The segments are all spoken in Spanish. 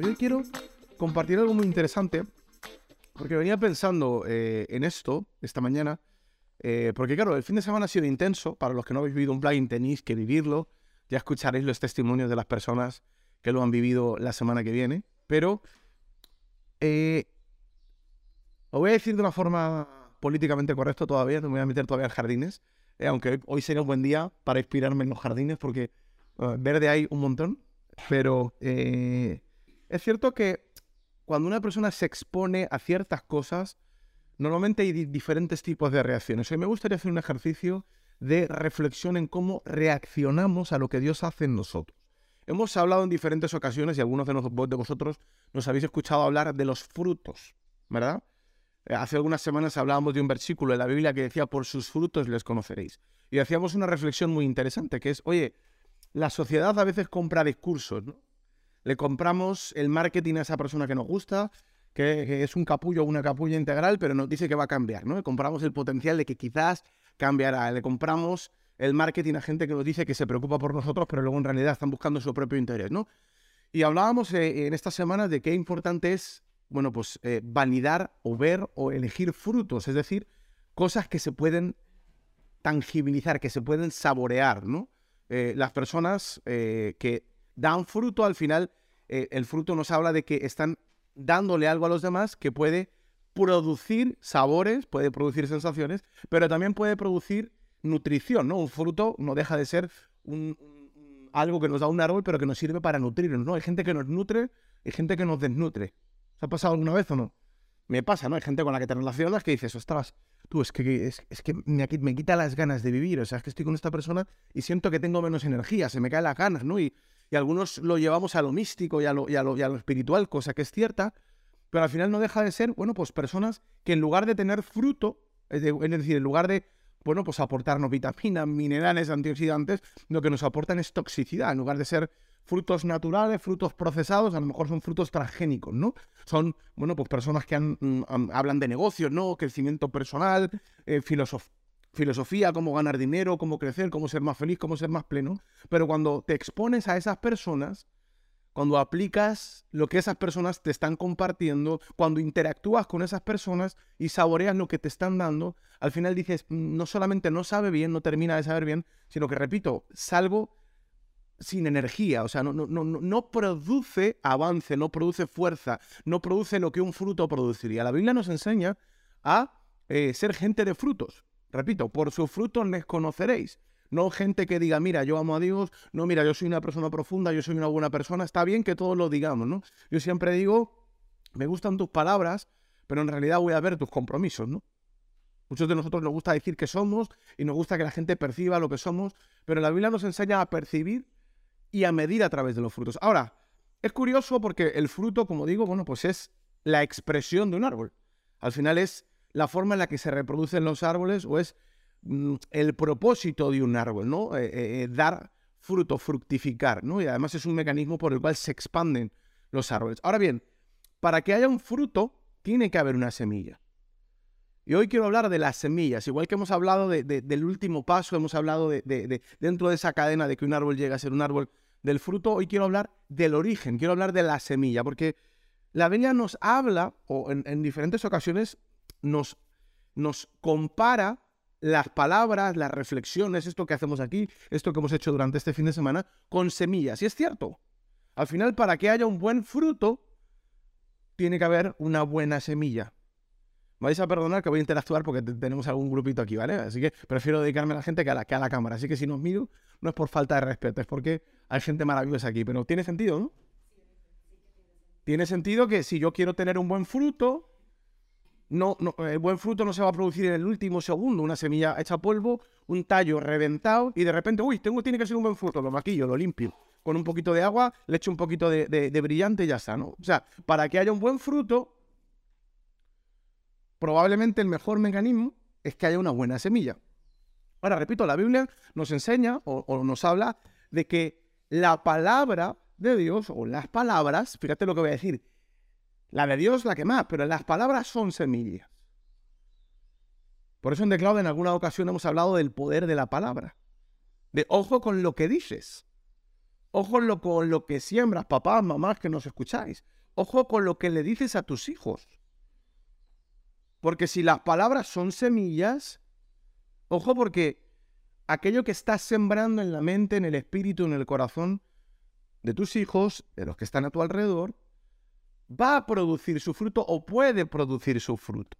Hoy quiero compartir algo muy interesante, porque venía pensando eh, en esto esta mañana, eh, porque claro, el fin de semana ha sido intenso, para los que no habéis vivido un plugin tenéis que vivirlo, ya escucharéis los testimonios de las personas que lo han vivido la semana que viene, pero eh, os voy a decir de una forma políticamente correcta todavía, no me voy a meter todavía en jardines, aunque hoy sería un buen día para inspirarme en los jardines, porque verde hay un montón, pero es cierto que cuando una persona se expone a ciertas cosas, normalmente hay diferentes tipos de reacciones. Hoy me gustaría hacer un ejercicio de reflexión en cómo reaccionamos a lo que Dios hace en nosotros. Hemos hablado en diferentes ocasiones y algunos de, de vosotros nos habéis escuchado hablar de los frutos, ¿verdad? Eh, hace algunas semanas hablábamos de un versículo de la Biblia que decía, por sus frutos les conoceréis. Y hacíamos una reflexión muy interesante, que es, oye, la sociedad a veces compra discursos, ¿no? Le compramos el marketing a esa persona que nos gusta, que, es un capullo o una capulla integral, pero nos dice que va a cambiar, ¿no? Compramos el potencial de que quizás cambiará. Le compramos el marketing a gente que nos dice que se preocupa por nosotros, pero luego en realidad están buscando su propio interés, ¿no? Y hablábamos eh, en esta semana de qué importante es, bueno, pues eh, validar o ver o elegir frutos, es decir, cosas que se pueden tangibilizar, que se pueden saborear, ¿no? Eh, las personas que dan fruto, al final eh, el fruto nos habla de que están dándole algo a los demás que puede producir sabores, puede producir sensaciones, pero también puede producir nutrición, ¿no? Un fruto no deja de ser algo que nos da un árbol, pero que nos sirve para nutrirnos, ¿no? Hay gente que nos nutre y gente que nos desnutre. ¿Se ha pasado alguna vez o no? Me pasa, ¿no? Hay gente con la que te relacionas que dices, ostras, tú, es que, es, que me, me, quita las ganas de vivir, o sea, es que estoy con esta persona y siento que tengo menos energía, se me caen las ganas, ¿no? Y, y algunos lo llevamos a lo místico y a lo, y a lo, espiritual, cosa que es cierta, pero al final no deja de ser, bueno, pues personas que en lugar de tener fruto, es, decir, en lugar de, bueno, pues aportarnos vitaminas, minerales, antioxidantes, lo que nos aportan es toxicidad, en lugar de ser frutos naturales, frutos procesados, a lo mejor son frutos transgénicos, ¿no? Son, bueno, pues personas que mm, hablan de negocios, ¿no? Crecimiento personal, eh, filosofía filosofía, cómo ganar dinero, cómo crecer, cómo ser más feliz, cómo ser más pleno. Pero cuando te expones a esas personas, cuando aplicas lo que esas personas te están compartiendo, cuando interactúas con esas personas y saboreas lo que te están dando, al final dices, mm, no solamente no sabe bien, no termina de saber bien, sino que, repito, salgo sin energía, o sea, no, no, no, no produce avance, no produce fuerza, no produce lo que un fruto produciría. La Biblia nos enseña a eh, ser gente de frutos. Repito, por sus frutos les conoceréis. No gente que diga, mira, yo amo a Dios, no, mira, yo soy una persona profunda, yo soy una buena persona. Está bien que todos lo digamos, ¿no? Yo siempre digo, me gustan tus palabras, pero en realidad voy a ver tus compromisos, ¿no? Muchos de nosotros nos gusta decir que somos y nos gusta que la gente perciba lo que somos, pero la Biblia nos enseña a percibir y a medir a través de los frutos. Ahora, es curioso porque el fruto, como digo, bueno, pues es la expresión de un árbol. Al final es la forma en la que se reproducen los árboles o es mm, el propósito de un árbol, ¿no? Eh, eh, eh, dar fruto, fructificar, ¿no? Y además es un mecanismo por el cual se expanden los árboles. Ahora bien, para que haya un fruto, tiene que haber una semilla. Y hoy quiero hablar de las semillas, igual que hemos hablado del último paso, hemos hablado de, dentro de esa cadena de que un árbol llega a ser un árbol del fruto, hoy quiero hablar del origen, quiero hablar de la semilla, porque la Biblia nos habla, o en diferentes ocasiones nos, compara las palabras, las reflexiones, esto que hacemos aquí, esto que hemos hecho durante este fin de semana, con semillas. Y es cierto. Al final, para que haya un buen fruto, tiene que haber una buena semilla. vais a perdonar que voy a interactuar porque tenemos algún grupito aquí, ¿vale? Así que prefiero dedicarme a la gente que a la, que a la cámara. Así que si nos miro, no es por falta de respeto, es porque hay gente maravillosa aquí. Pero tiene sentido, ¿no? Tiene sentido que si yo quiero tener un buen fruto, no, no, el buen fruto no se va a producir en el último segundo. Una semilla hecha polvo, un tallo reventado y de repente, uy, tengo, tiene que ser un buen fruto. Lo maquillo, lo limpio. Con un poquito de agua, le echo un poquito de, de brillante y ya está, ¿no? O sea, para que haya un buen fruto, probablemente el mejor mecanismo es que haya una buena semilla. Ahora, repito, la Biblia nos enseña o, o nos habla de que la palabra de Dios o las palabras, fíjate lo que voy a decir, la de Dios la que más, pero las palabras son semillas. Por eso en Declado en alguna ocasión hemos hablado del poder de la palabra. De ojo con lo que dices. Ojo lo, con lo que siembras, papás, mamás que nos escucháis. Ojo con lo que le dices a tus hijos. Porque si las palabras son semillas, ojo porque aquello que estás sembrando en la mente, en el espíritu, en el corazón de tus hijos, de los que están a tu alrededor, va a producir su fruto o puede producir su fruto.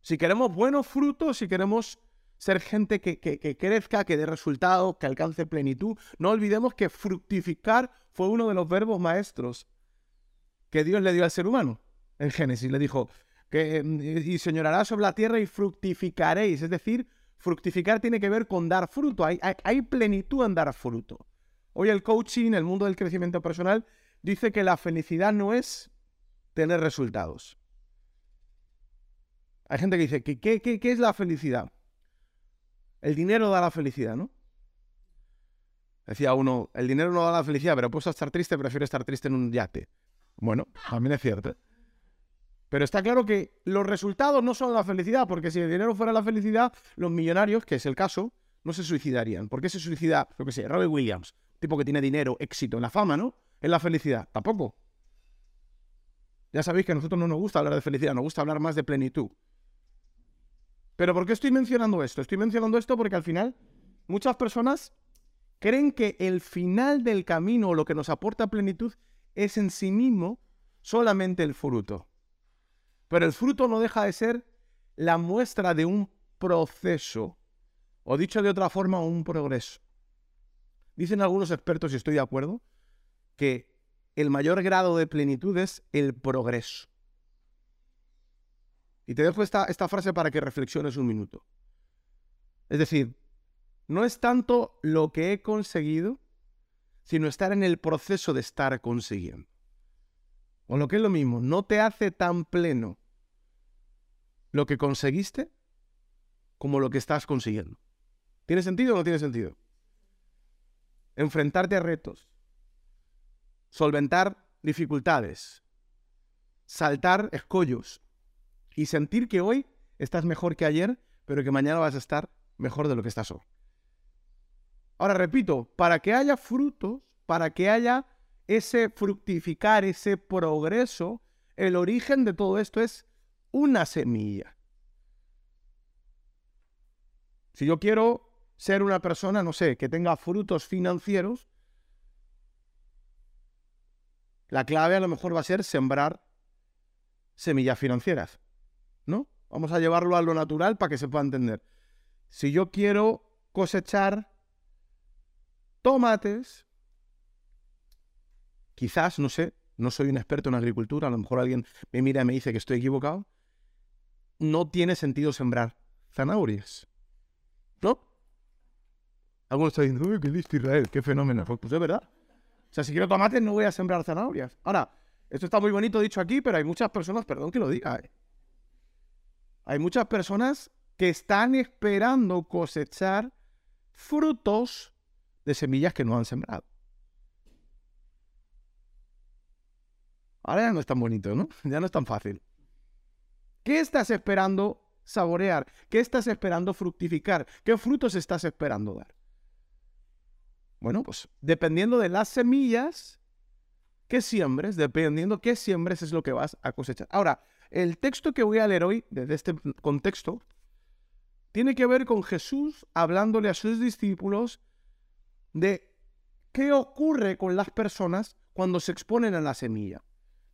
Si queremos buenos frutos, si queremos ser gente que, que, crezca, que dé resultados, que alcance plenitud, no olvidemos que fructificar fue uno de los verbos maestros que Dios le dio al ser humano. En Génesis le dijo, que, y señorará sobre la tierra y fructificaréis. Es decir, fructificar tiene que ver con dar fruto. Hay, hay plenitud en dar fruto. Hoy el coaching, el mundo del crecimiento personal, dice que la felicidad no es tener resultados. Hay gente que dice, ¿qué, qué, qué es la felicidad? El dinero da la felicidad, ¿no? Decía uno, el dinero no da la felicidad, pero puesto a estar triste, prefiero estar triste en un yate. Bueno, también es cierto. Pero está claro que los resultados no son la felicidad, porque si el dinero fuera la felicidad, los millonarios, que es el caso, no se suicidarían. ¿Por qué se suicida, lo que sé, Robert Williams, tipo que tiene dinero, éxito, la fama, ¿no? En la felicidad, tampoco. Ya sabéis que a nosotros no nos gusta hablar de felicidad, nos gusta hablar más de plenitud. Pero ¿por qué estoy mencionando esto? Estoy mencionando esto porque al final muchas personas creen que el final del camino o lo que nos aporta plenitud es en sí mismo solamente el fruto. Pero el fruto no deja de ser la muestra de un proceso, o dicho de otra forma, un progreso. Dicen algunos expertos, y estoy de acuerdo, que el mayor grado de plenitud es el progreso. Y te dejo esta, esta frase para que reflexiones un minuto. Es decir, no es tanto lo que he conseguido, sino estar en el proceso de estar consiguiendo. O lo que es lo mismo, no te hace tan pleno lo que conseguiste como lo que estás consiguiendo. ¿Tiene sentido o no tiene sentido? Enfrentarte a retos, solventar dificultades, saltar escollos, y sentir que hoy estás mejor que ayer, pero que mañana vas a estar mejor de lo que estás hoy. Ahora repito, para que haya frutos, para que haya ese fructificar, ese progreso, el origen de todo esto es una semilla. Si yo quiero ser una persona, no sé, que tenga frutos financieros, la clave a lo mejor va a ser sembrar semillas financieras. ¿no? Vamos a llevarlo a lo natural para que se pueda entender. Si yo quiero cosechar tomates, quizás, no sé, no soy un experto en agricultura, a lo mejor alguien me mira y me dice que estoy equivocado, no tiene sentido sembrar zanahorias. ¿No? Algunos están diciendo, uy, qué listo Israel, qué fenómeno. Pues, pues es verdad. O sea, si quiero tomates, no voy a sembrar zanahorias. Ahora, esto está muy bonito dicho aquí, pero hay muchas personas, perdón que lo diga, ¿eh? Hay muchas personas que están esperando cosechar frutos de semillas que no han sembrado. Ahora ya no es tan bonito, ¿no? Ya no es tan fácil. ¿Qué estás esperando saborear? ¿Qué estás esperando fructificar? ¿Qué frutos estás esperando dar? Bueno, pues dependiendo de las semillas que siembres, dependiendo qué siembres es lo que vas a cosechar. Ahora, el texto que voy a leer hoy, desde este contexto, tiene que ver con Jesús hablándole a sus discípulos de qué ocurre con las personas cuando se exponen a la semilla.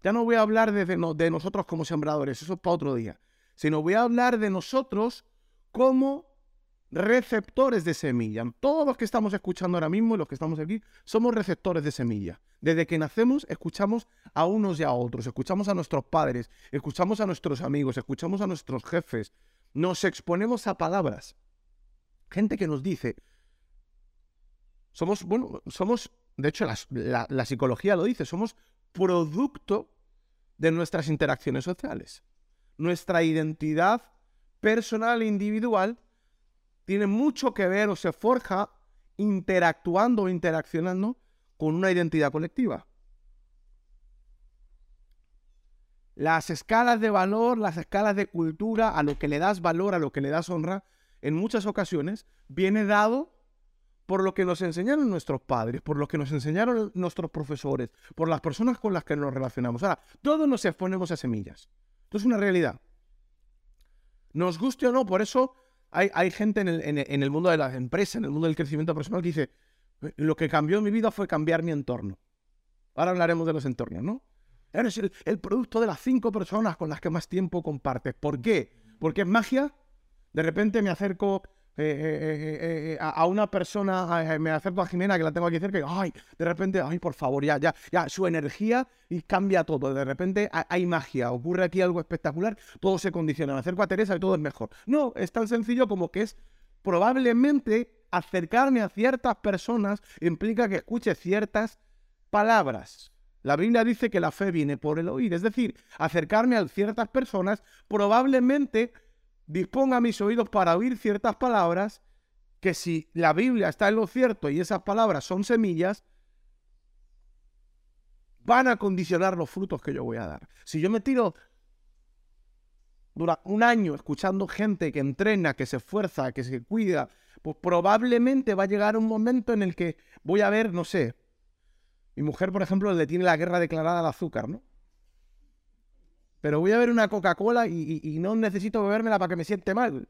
Ya no voy a hablar de, de, nosotros como sembradores, eso es para otro día, sino voy a hablar de nosotros como receptores de semilla. Todos los que estamos escuchando ahora mismo y los que estamos aquí somos receptores de semilla. Desde que nacemos escuchamos a unos y a otros, escuchamos a nuestros padres, escuchamos a nuestros amigos, escuchamos a nuestros jefes, nos exponemos a palabras. Gente que nos dice, somos, bueno, somos, de hecho la, la psicología lo dice, somos producto de nuestras interacciones sociales. Nuestra identidad personal e individual tiene mucho que ver o se forja interactuando o interaccionando con una identidad colectiva. Las escalas de valor, las escalas de cultura, a lo que le das valor, a lo que le das honra, en muchas ocasiones viene dado por lo que nos enseñaron nuestros padres, por lo que nos enseñaron nuestros profesores, por las personas con las que nos relacionamos. Ahora, todos nos exponemos a semillas. Esto es una realidad. Nos guste o no, por eso hay, gente en el, en el mundo de las empresas, en el mundo del crecimiento personal, que dice, lo que cambió mi vida fue cambiar mi entorno. Ahora hablaremos de los entornos, ¿no? Eres el, producto de las cinco personas con las que más tiempo compartes. ¿Por qué? Porque es magia. De repente me acerco eh, eh, eh, a, una persona, me acerco a Jimena, que la tengo aquí cerca, y ay, de repente, ay, por favor, ya, ya, ya, su energía y cambia todo. De repente hay, magia, ocurre aquí algo espectacular, todo se condiciona. Me acerco a Teresa y todo es mejor. No, es tan sencillo como que es probablemente acercarme a ciertas personas implica que escuche ciertas palabras. La Biblia dice que la fe viene por el oír, es decir, acercarme a ciertas personas probablemente disponga mis oídos para oír ciertas palabras que si la Biblia está en lo cierto y esas palabras son semillas, van a condicionar los frutos que yo voy a dar. Si yo me tiro durante un año escuchando gente que entrena, que se esfuerza, que se cuida, pues probablemente va a llegar un momento en el que voy a ver, no sé, mi mujer, por ejemplo, le tiene la guerra declarada al azúcar, ¿no? Pero voy a ver una Coca-Cola y, no necesito bebérmela para que me siente mal.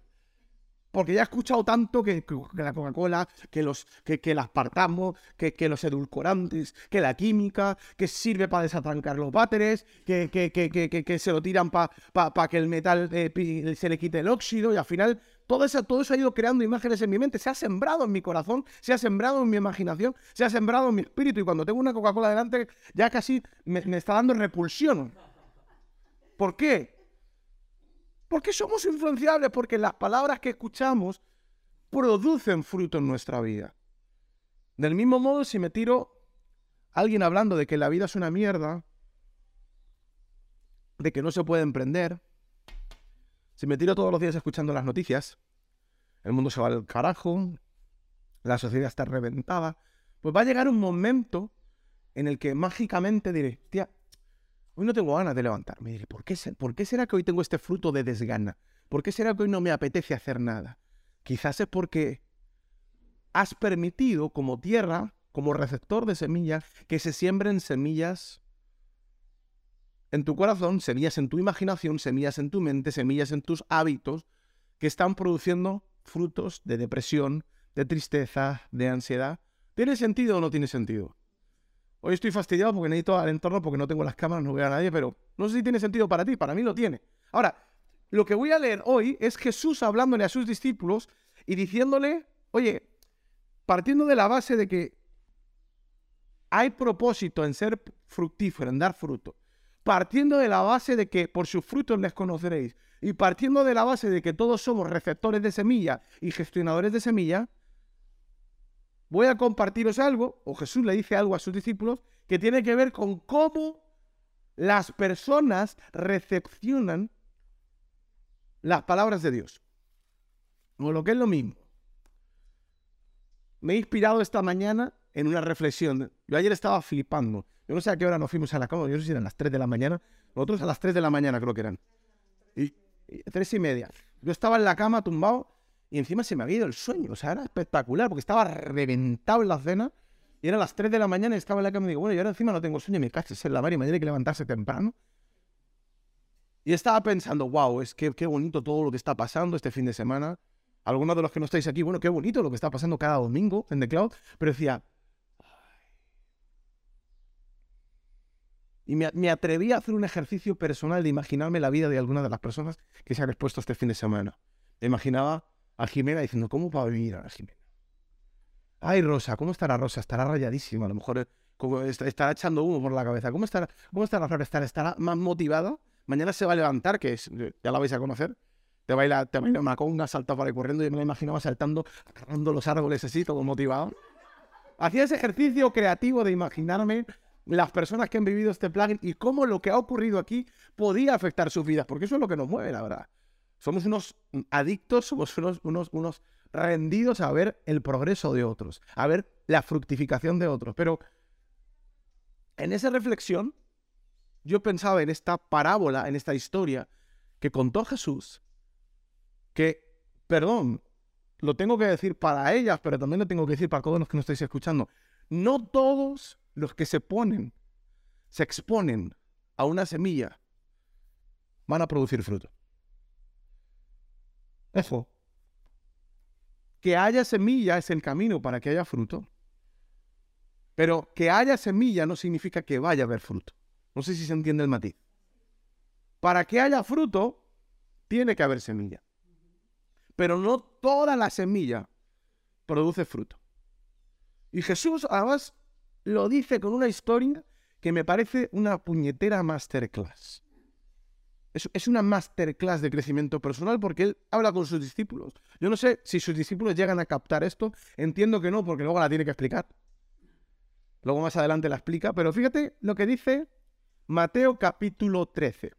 Porque ya he escuchado tanto que, la Coca-Cola, que los que, que el aspartamo, que, los edulcorantes, que la química, que sirve para desatrancar los váteres, que, que, se lo tiran para pa, que el metal eh, se le quite el óxido y al final todo eso, todo eso ha ido creando imágenes en mi mente, se ha sembrado en mi corazón, se ha sembrado en mi imaginación, se ha sembrado en mi espíritu. Y cuando tengo una Coca-Cola delante, ya casi me, está dando repulsión. ¿Por qué? Porque somos influenciables, porque las palabras que escuchamos producen fruto en nuestra vida. Del mismo modo, si me tiro a alguien hablando de que la vida es una mierda, de que no se puede emprender, si me tiro todos los días escuchando las noticias, el mundo se va al carajo, la sociedad está reventada, pues va a llegar un momento en el que mágicamente diré, tía, hoy no tengo ganas de levantarme. Diré, ¿por qué, ¿por qué será que hoy tengo este fruto de desgana? ¿Por qué será que hoy no me apetece hacer nada? Quizás es porque has permitido como tierra, como receptor de semillas, que se siembren semillas en tu corazón, semillas en tu imaginación, semillas en tu mente, semillas en tus hábitos que están produciendo frutos de depresión, de tristeza, de ansiedad. ¿Tiene sentido o no tiene sentido? Hoy estoy fastidiado porque necesito al entorno porque no tengo las cámaras, no veo a nadie, pero no sé si tiene sentido para ti, para mí lo tiene. Ahora, lo que voy a leer hoy es Jesús hablándole a sus discípulos y diciéndole, oye, partiendo de la base de que hay propósito en ser fructífero, en dar fruto, partiendo de la base de que por sus frutos les conoceréis y partiendo de la base de que todos somos receptores de semilla y gestionadores de semilla, voy a compartiros algo, o Jesús le dice algo a sus discípulos, que tiene que ver con cómo las personas recepcionan las palabras de Dios. O lo que es lo mismo. Me he inspirado esta mañana en una reflexión. Yo ayer estaba flipando. Yo no sé a qué hora nos fuimos a la cama, yo no sé si eran las 3 de la mañana. Nosotros a las 3 de la mañana creo que eran. Y, tres y media. Yo estaba en la cama tumbado y encima se me había ido el sueño. O sea, era espectacular porque estaba reventado en la cena. Y eran las 3 de la mañana y estaba en la cama y digo, bueno, yo ahora encima no tengo sueño, me caches en la mar y me tiene que levantarse temprano. Y estaba pensando, wow, es que qué bonito todo lo que está pasando este fin de semana. Algunos de los que no estáis aquí, bueno, qué bonito lo que está pasando cada domingo en The Cloud. Pero decía, Y me, atreví a hacer un ejercicio personal de imaginarme la vida de alguna de las personas que se han expuesto este fin de semana. Me imaginaba a Jimena diciendo, ¿cómo va a vivir a Jimena? Ay, Rosa, ¿cómo estará Rosa? Estará rayadísima, a lo mejor eh, estará echando humo por la cabeza. ¿Cómo estará, cómo estará Flor? ¿Estará, más motivada? Mañana se va a levantar, que es, ya la vais a conocer. Te baila, te baila una conga, salta para ahí corriendo. y me la imaginaba saltando, agarrando los árboles así, todo motivado. Hacía ese ejercicio creativo de imaginarme las personas que han vivido este plugin y cómo lo que ha ocurrido aquí podía afectar sus vidas, porque eso es lo que nos mueve, la verdad. Somos unos adictos, somos unos, unos, unos rendidos a ver el progreso de otros, a ver la fructificación de otros. Pero en esa reflexión, yo pensaba en esta parábola, en esta historia que contó Jesús, que, perdón, lo tengo que decir para ellas, pero también lo tengo que decir para todos los que nos estáis escuchando. No todos los que se ponen, se exponen a una semilla, van a producir fruto. Ojo, que haya semilla es el camino para que haya fruto. Pero que haya semilla no significa que vaya a haber fruto. No sé si se entiende el matiz. Para que haya fruto, tiene que haber semilla. Pero no toda la semilla produce fruto. Y Jesús además lo dice con una historia que me parece una puñetera masterclass. Es, una masterclass de crecimiento personal porque él habla con sus discípulos. Yo no sé si sus discípulos llegan a captar esto. Entiendo que no, porque luego la tiene que explicar. Luego más adelante la explica. Pero fíjate lo que dice Mateo capítulo 13.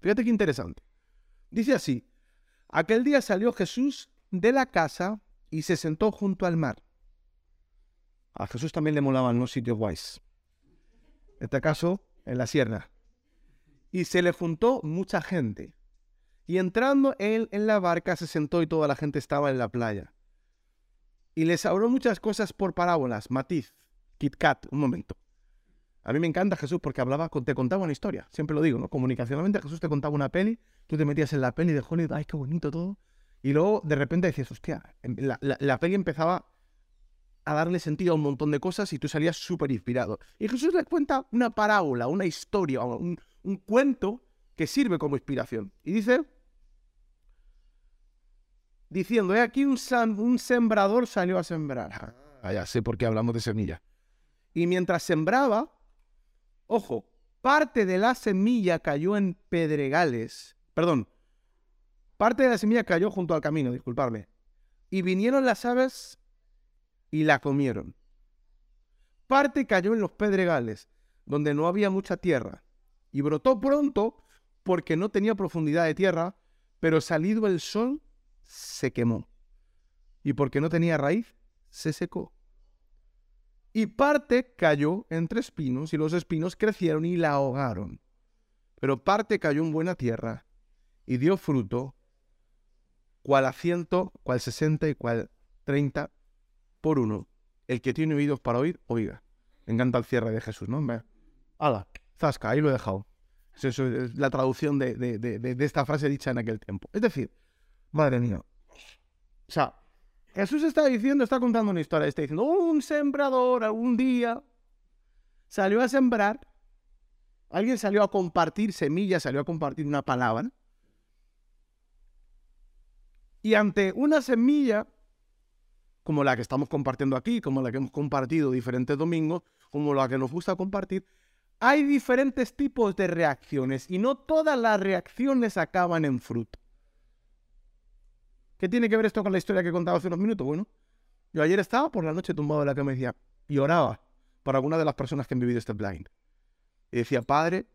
Fíjate qué interesante. Dice así. Aquel día salió Jesús de la casa y se sentó junto al mar. A Jesús también le molaban los sitios guays. En este caso, en la sierra y se le juntó mucha gente. Y entrando él en la barca se sentó y toda la gente estaba en la playa. Y les habló muchas cosas por parábolas, matiz, Kit Kat, un momento. A mí me encanta Jesús porque hablaba, te contaba una historia, siempre lo digo, ¿no? Comunicacionalmente Jesús te contaba una peli, tú te metías en la peli de Hollywood, ay, qué bonito todo. Y luego de repente decías, hostia, em, la, la peli empezaba a darle sentido a un montón de cosas y tú salías súper inspirado. Y Jesús les cuenta una parábola, una historia, un, un cuento que sirve como inspiración. Y dice, diciendo, he aquí un, un sembrador salió a sembrar. Ah, ya sé por qué hablamos de semilla. Y mientras sembraba, ojo, parte de la semilla cayó en pedregales. Perdón, parte de la semilla cayó junto al camino, disculpadme. Y vinieron las aves y la comieron. Parte cayó en los pedregales, donde no había mucha tierra y brotó pronto porque no tenía profundidad de tierra, pero salido el sol se quemó. Y porque no tenía raíz, se secó. Y parte cayó entre espinos y los espinos crecieron y la ahogaron. Pero parte cayó en buena tierra y dio fruto, cual a ciento, cual sesenta y cual treinta por uno. El que tiene oídos para oír, oiga. Me encanta el cierre de Jesús, ¿no? Hala. Zasca, ahí lo he dejado. Es la traducción de, esta frase dicha en aquel tiempo. Es decir, madre mía. O sea, Jesús está diciendo, está contando una historia, está diciendo, un sembrador algún día salió a sembrar, alguien salió a compartir semillas, salió a compartir una palabra, y ante una semilla, como la que estamos compartiendo aquí, como la que hemos compartido diferentes domingos, como la que nos gusta compartir, hay diferentes tipos de reacciones y no todas las reacciones acaban en fruto. ¿Qué tiene que ver esto con la historia que he contado hace unos minutos? Bueno, yo ayer estaba por la noche tumbado en la cama y decía, y oraba por alguna de las personas que han vivido este blind. Y decía, Padre,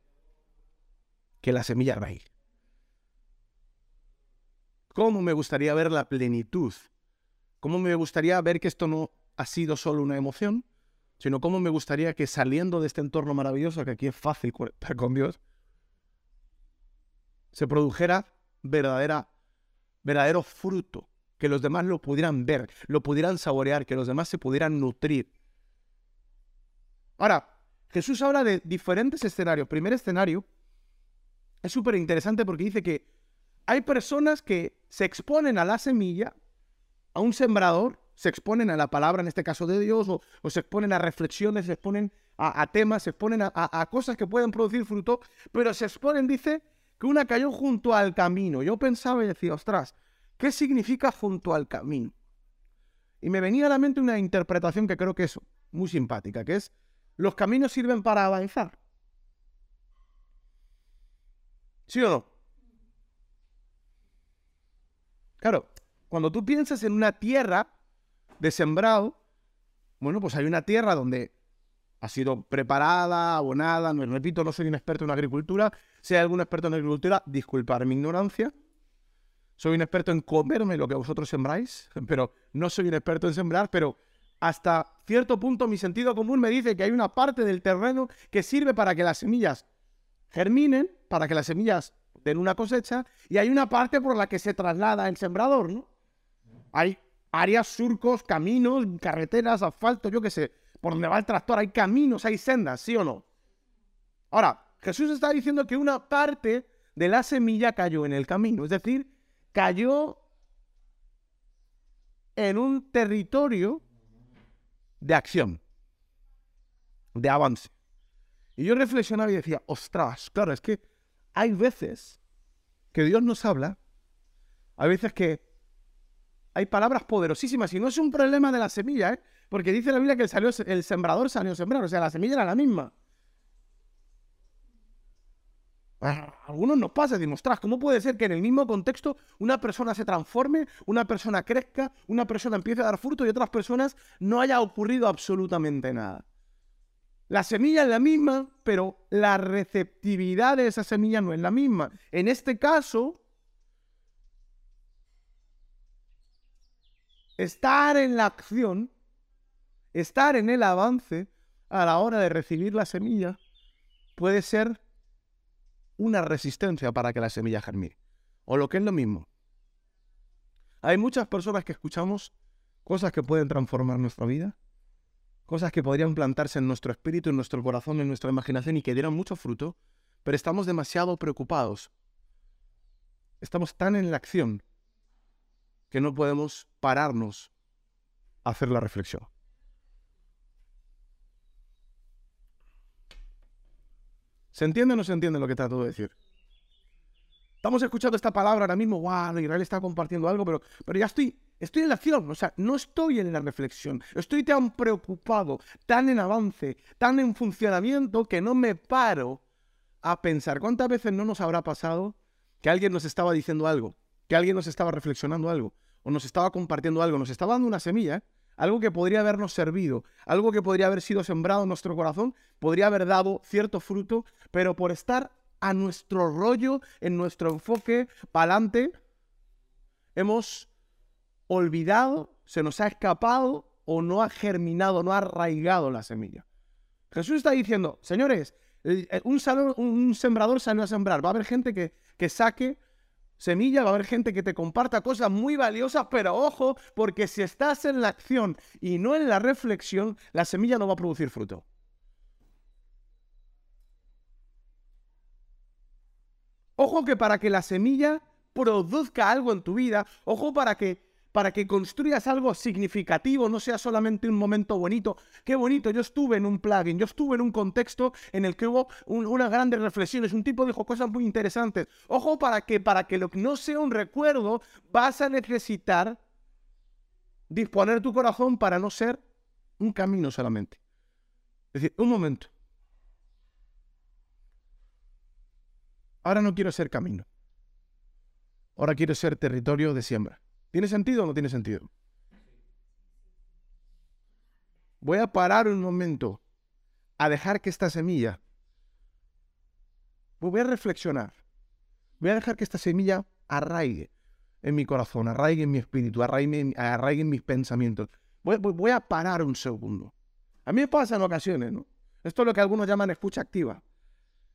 que la semilla raíz. ¿Cómo me gustaría ver la plenitud? ¿Cómo me gustaría ver que esto no ha sido solo una emoción, sino cómo me gustaría que saliendo de este entorno maravilloso, que aquí es fácil con Dios, se produjera verdadera, verdadero fruto, que los demás lo pudieran ver, lo pudieran saborear, que los demás se pudieran nutrir. Ahora, Jesús habla de diferentes escenarios. Primer escenario es súper interesante porque dice que hay personas que se exponen a la semilla, a un sembrador, se exponen a la palabra, en este caso de Dios, o, se exponen a reflexiones, se exponen a, temas, se exponen a, cosas que pueden producir fruto, pero se exponen, dice, que una cayó junto al camino. Yo pensaba y decía, ostras, ¿qué significa junto al camino? Y me venía a la mente una interpretación que creo que es muy simpática, que es, los caminos sirven para avanzar. ¿Sí o no? Claro, cuando tú piensas en una tierra, de sembrado, bueno, pues hay una tierra donde ha sido preparada, abonada, no, repito, no soy un experto en agricultura, si hay algún experto en agricultura, disculpar mi ignorancia, soy un experto en comerme lo que vosotros sembráis, pero no soy un experto en sembrar, pero hasta cierto punto mi sentido común me dice que hay una parte del terreno que sirve para que las semillas germinen, para que las semillas den una cosecha, y hay una parte por la que se traslada el sembrador, ¿no? Hay áreas, surcos, caminos, carreteras, asfalto, yo qué sé. Por donde va el tractor hay caminos, hay sendas, ¿sí o no? Ahora, Jesús está diciendo que una parte de la semilla cayó en el camino, es decir, cayó en un territorio de acción, de avance. Y yo reflexionaba y decía, ostras, claro, es que hay veces que Dios nos habla, hay veces que hay palabras poderosísimas y no es un problema de la semilla, ¿eh? porque dice la Biblia que el, el sembrador salió a sembrar, o sea, la semilla era la misma. Algunos nos pasa, decimos, ostras, ¿cómo puede ser que en el mismo contexto una persona se transforme, una persona crezca, una persona empiece a dar fruto y otras personas no haya ocurrido absolutamente nada? La semilla es la misma, pero la receptividad de esa semilla no es la misma. En este caso, estar en la acción, estar en el avance a la hora de recibir la semilla, puede ser una resistencia para que la semilla germine. O lo que es lo mismo. Hay muchas personas que escuchamos cosas que pueden transformar nuestra vida, cosas que podrían plantarse en nuestro espíritu, en nuestro corazón, en nuestra imaginación y que dieran mucho fruto, pero estamos demasiado preocupados. Estamos tan en la acción que no podemos pararnos a hacer la reflexión. ¿Se entiende o no se entiende lo que trato de decir? Estamos escuchando esta palabra ahora mismo, wow, Israel está compartiendo algo, pero, pero ya estoy, estoy en la acción, o sea, no estoy en la reflexión, estoy tan preocupado, tan en avance, tan en funcionamiento que no me paro a pensar. ¿Cuántas veces no nos habrá pasado que alguien nos estaba diciendo algo, que alguien nos estaba reflexionando algo, o nos estaba compartiendo algo, nos estaba dando una semilla, ¿eh? algo que podría habernos servido, algo que podría haber sido sembrado en nuestro corazón, podría haber dado cierto fruto, pero por estar a nuestro rollo, en nuestro enfoque, para adelante, hemos olvidado, se nos ha escapado o no ha germinado, no ha arraigado la semilla. Jesús está diciendo, señores, un, un sembrador salió a sembrar, va a haber gente que saque semilla, va a haber gente que te comparta cosas muy valiosas, pero ojo, porque si estás en la acción y no en la reflexión, la semilla no va a producir fruto. Ojo que para que la semilla produzca algo en tu vida, ojo para que para que construyas algo significativo, no sea solamente un momento bonito. Qué bonito, yo estuve en un plugin, yo estuve en un contexto en el que hubo unas grandes reflexiones, un tipo dijo cosas muy interesantes. Ojo para que para que lo no sea un recuerdo, vas a necesitar disponer tu corazón para no ser un camino solamente. Es decir, un momento. Ahora no quiero ser camino. Ahora quiero ser territorio de siembra. ¿Tiene sentido o no tiene sentido? Voy a parar un momento a dejar que esta semilla, voy a reflexionar, voy a dejar que esta semilla arraigue en mi corazón, arraigue en mi espíritu, arraigue, en mis pensamientos. Voy, voy, a parar un segundo. A mí me pasa en ocasiones, ¿no? Esto es lo que algunos llaman escucha activa.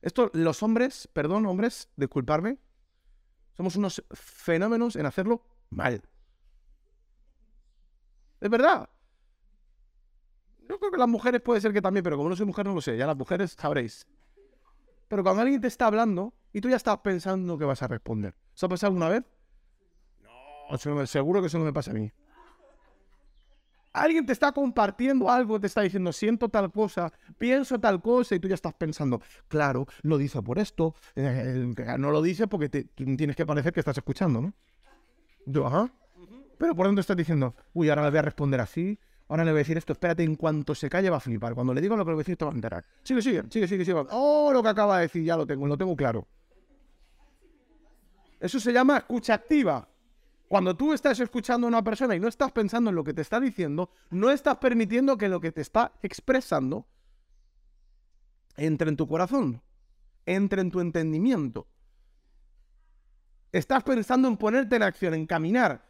Esto, los hombres, perdón, hombres, disculparme, somos unos fenómenos en hacerlo mal. Es verdad. Yo creo que las mujeres puede ser que también, pero como no soy mujer no lo sé. Ya las mujeres sabréis. Pero cuando alguien te está hablando y tú ya estás pensando que vas a responder. ¿Eso ha pasado alguna vez? No, seguro que eso no me pasa a mí. Alguien te está compartiendo algo, te está diciendo, siento tal cosa, pienso tal cosa, y tú ya estás pensando, claro, lo dice por esto, eh, no lo dice porque te, tienes que parecer que estás escuchando, ¿no? Yo, ajá. Pero por dentro estás diciendo, uy, ahora le voy a responder así, ahora le voy a decir esto, espérate, en cuanto se calle va a flipar. Cuando le digo lo que le voy a decir, te va a enterar. Sigue, sigue, sigue, sigue, sigue. Oh, lo que acaba de decir, ya lo tengo, lo tengo claro. Eso se llama escucha activa. Cuando tú estás escuchando a una persona y no estás pensando en lo que te está diciendo, no estás permitiendo que lo que te está expresando entre en tu corazón, entre en tu entendimiento. Estás pensando en ponerte en acción, en caminar.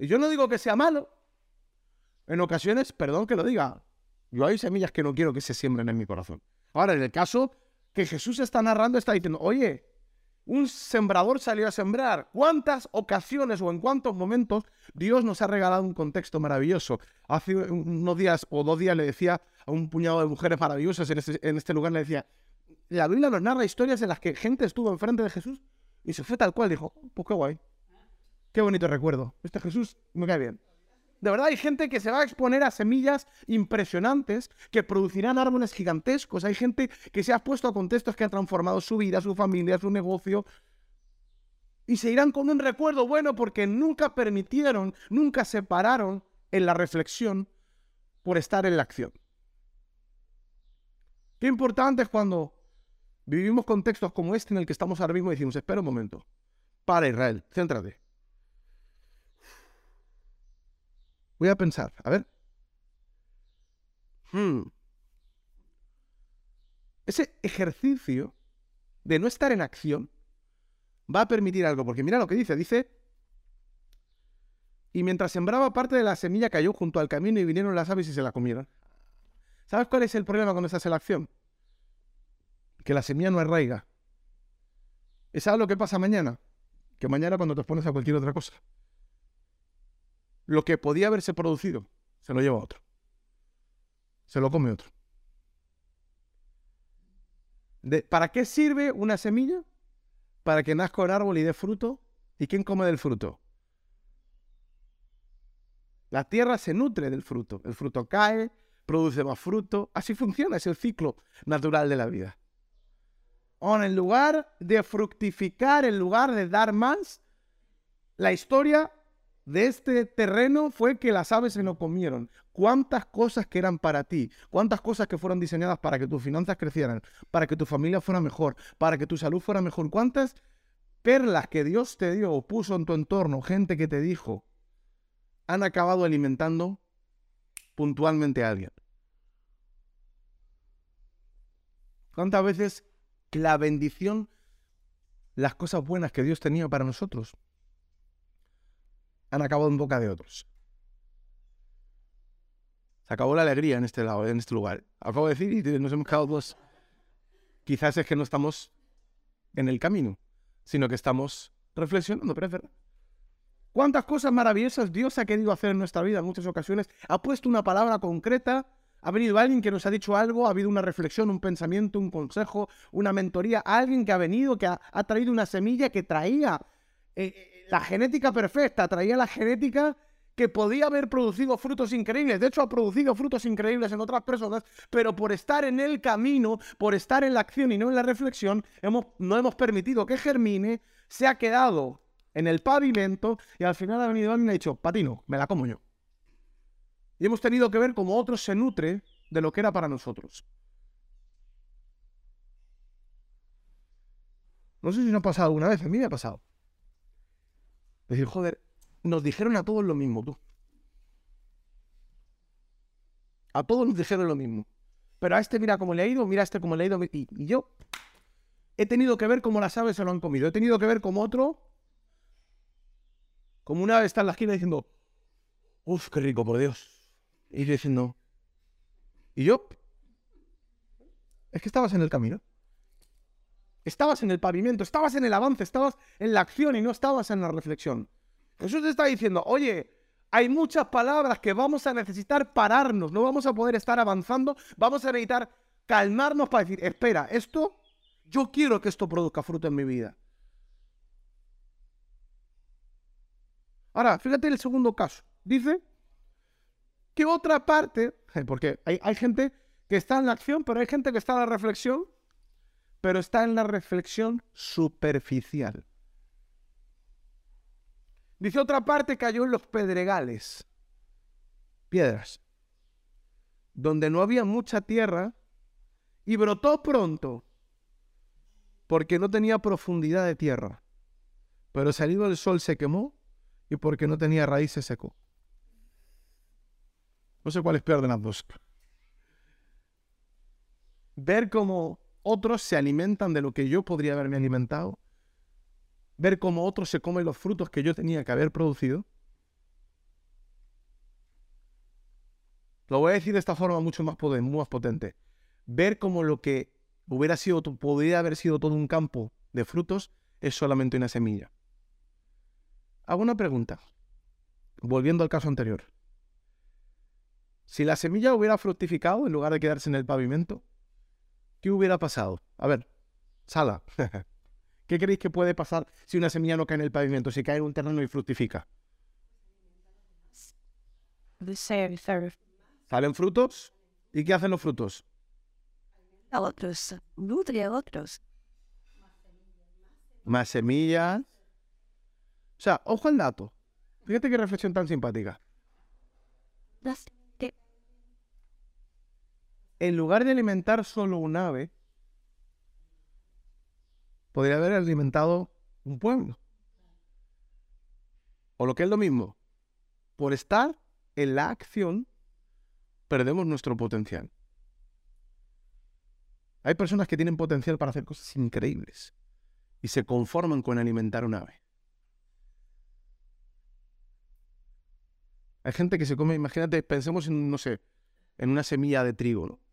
Y yo no digo que sea malo. En ocasiones, perdón que lo diga, yo hay semillas que no quiero que se siembren en mi corazón. Ahora, en el caso que Jesús está narrando, está diciendo, oye, Un sembrador salió a sembrar. ¿Cuántas ocasiones o en cuántos momentos Dios nos ha regalado un contexto maravilloso? Hace unos días o dos días le decía a un puñado de mujeres maravillosas en este, en este lugar, le decía, la Biblia nos narra historias en las que gente estuvo enfrente de Jesús y se fue tal cual. Dijo, pues qué guay. Qué bonito recuerdo. Este Jesús me cae bien. De verdad hay gente que se va a exponer a semillas impresionantes que producirán árboles gigantescos. Hay gente que se ha puesto a contextos que han transformado su vida, su familia, su negocio. Y se irán con un recuerdo bueno porque nunca permitieron, nunca se pararon en la reflexión por estar en la acción. Qué importante es cuando vivimos contextos como este en el que estamos ahora mismo y decimos, espera un momento, para Israel, céntrate. Voy a pensar, a ver. Hmm. Ese ejercicio de no estar en acción va a permitir algo, porque mira lo que dice, dice, y mientras sembraba parte de la semilla cayó junto al camino y vinieron las aves y se la comieron. ¿Sabes cuál es el problema cuando estás en la acción? Que la semilla no arraiga. ¿Y sabes lo que pasa mañana? Que mañana cuando te pones a cualquier otra cosa, lo que podía haberse producido se lo lleva otro. Se lo come otro. ¿Para qué sirve una semilla? Para que nazca un árbol y dé fruto. ¿Y quién come del fruto? La tierra se nutre del fruto. El fruto cae, produce más fruto. Así funciona, es el ciclo natural de la vida. O en lugar de fructificar, en lugar de dar más, la historia de este terreno fue que las aves se lo comieron. ¿Cuántas cosas que eran para ti? ¿Cuántas cosas que fueron diseñadas para que tus finanzas crecieran? Para que tu familia fuera mejor? Para que tu salud fuera mejor? ¿Cuántas perlas que Dios te dio o puso en tu entorno, gente que te dijo, han acabado alimentando puntualmente a alguien? ¿Cuántas veces la bendición, las cosas buenas que Dios tenía para nosotros, han acabado en boca de otros. Se acabó la alegría en este lado, en este lugar. Acabo de decir y nos hemos quedado dos. Quizás es que no estamos en el camino, sino que estamos reflexionando, pero es verdad. ¿Cuántas cosas maravillosas Dios ha querido hacer en nuestra vida en muchas ocasiones? Ha puesto una palabra concreta, ha venido alguien que nos ha dicho algo, ha habido una reflexión, un pensamiento, un consejo, una mentoría, alguien que ha venido, que ha, traído una semilla que traía eh, la genética perfecta, traía la genética que podía haber producido frutos increíbles. De hecho, ha producido frutos increíbles en otras personas, pero por estar en el camino, por estar en la acción y no en la reflexión, hemos, no hemos permitido que germine, se ha quedado en el pavimento y al final ha venido alguien y ha dicho, patino, me la como yo. Y hemos tenido que ver cómo otro se nutre de lo que era para nosotros. No sé si no ha pasado alguna vez, a mí me ha pasado. Decir, joder, nos dijeron a todos lo mismo, tú. A todos nos dijeron lo mismo. Pero a este mira cómo le ha ido, mira a este cómo le ha ido. Y, yo he tenido que ver cómo las aves se lo han comido. He tenido que ver como otro, como una ave está en la esquina diciendo, uff, qué rico, por Dios. Y yo diciendo, y yo, es que estabas en el camino. Estabas en el pavimento, estabas en el avance, estabas en la acción y no estabas en la reflexión. Jesús te está diciendo, oye, hay muchas palabras que vamos a necesitar pararnos, no vamos a poder estar avanzando, vamos a necesitar calmarnos para decir, espera, esto, yo quiero que esto produzca fruto en mi vida. Ahora, fíjate el segundo caso. Dice que otra parte, porque hay, hay gente que está en la acción, pero hay gente que está en la reflexión pero está en la reflexión superficial. Dice otra parte, cayó en los pedregales, piedras, donde no había mucha tierra y brotó pronto, porque no tenía profundidad de tierra. Pero salido el sol se quemó y porque no tenía raíz se secó. No sé cuáles pierden las dos. Ver cómo otros se alimentan de lo que yo podría haberme alimentado, ver cómo otros se comen los frutos que yo tenía que haber producido. Lo voy a decir de esta forma mucho más, potente. Ver cómo lo que hubiera sido, podría haber sido todo un campo de frutos, es solamente una semilla. Hago una pregunta, volviendo al caso anterior. Si la semilla hubiera fructificado en lugar de quedarse en el pavimento, ¿qué hubiera pasado? A ver, Sala, ¿qué creéis que puede pasar si una semilla no cae en el pavimento, si cae en un terreno y fructifica? ¿Salen frutos? ¿Y qué hacen los frutos? A otros, nutre a otros. Más semillas. O sea, ojo al dato. Fíjate qué reflexión tan simpática. En lugar de alimentar solo un ave, podría haber alimentado un pueblo. O lo que es lo mismo, por estar en la acción, perdemos nuestro potencial. Hay personas que tienen potencial para hacer cosas increíbles y se conforman con alimentar un ave. Hay gente que se come, imagínate, pensemos en, no sé, en una semilla de trigo, ¿no?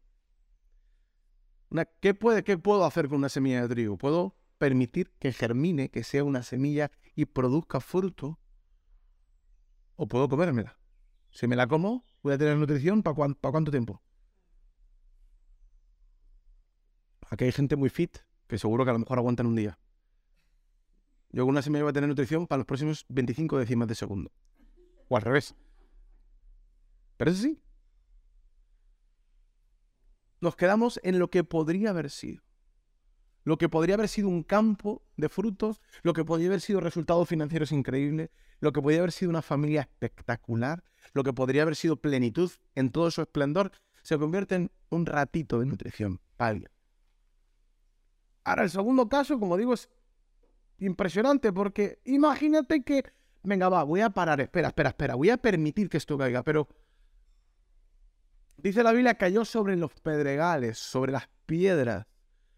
¿Qué, puede, ¿Qué puedo hacer con una semilla de trigo? Puedo permitir que germine, que sea una semilla y produzca fruto, o puedo comérmela. Si me la como, voy a tener nutrición para cuánto tiempo. Aquí hay gente muy fit que seguro que a lo mejor aguantan un día. Yo con una semilla voy a tener nutrición para los próximos 25 décimas de segundo. O al revés. Pero eso sí. Nos quedamos en lo que podría haber sido. Lo que podría haber sido un campo de frutos, lo que podría haber sido resultados financieros increíbles, lo que podría haber sido una familia espectacular, lo que podría haber sido plenitud en todo su esplendor, se convierte en un ratito de nutrición para alguien. Ahora, el segundo caso, como digo, es impresionante porque imagínate que, venga, va, voy a parar, espera, espera, espera, voy a permitir que esto caiga, pero dice la Biblia, cayó sobre los pedregales, sobre las piedras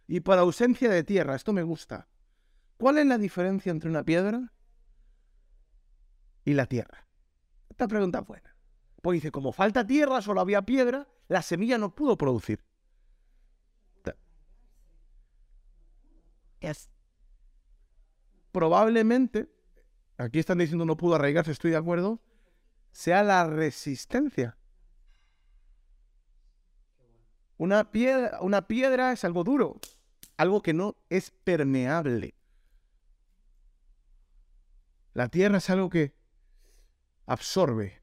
y por ausencia de tierra. Esto me gusta. ¿Cuál es la diferencia entre una piedra y la tierra? Esta pregunta es buena. Pues dice, como falta tierra, solo había piedra, la semilla no pudo producir. Yes. probablemente, aquí están diciendo no pudo arraigarse, estoy de acuerdo, sea la resistencia. Una piedra, una piedra es algo duro, algo que no es permeable. La tierra es algo que absorbe,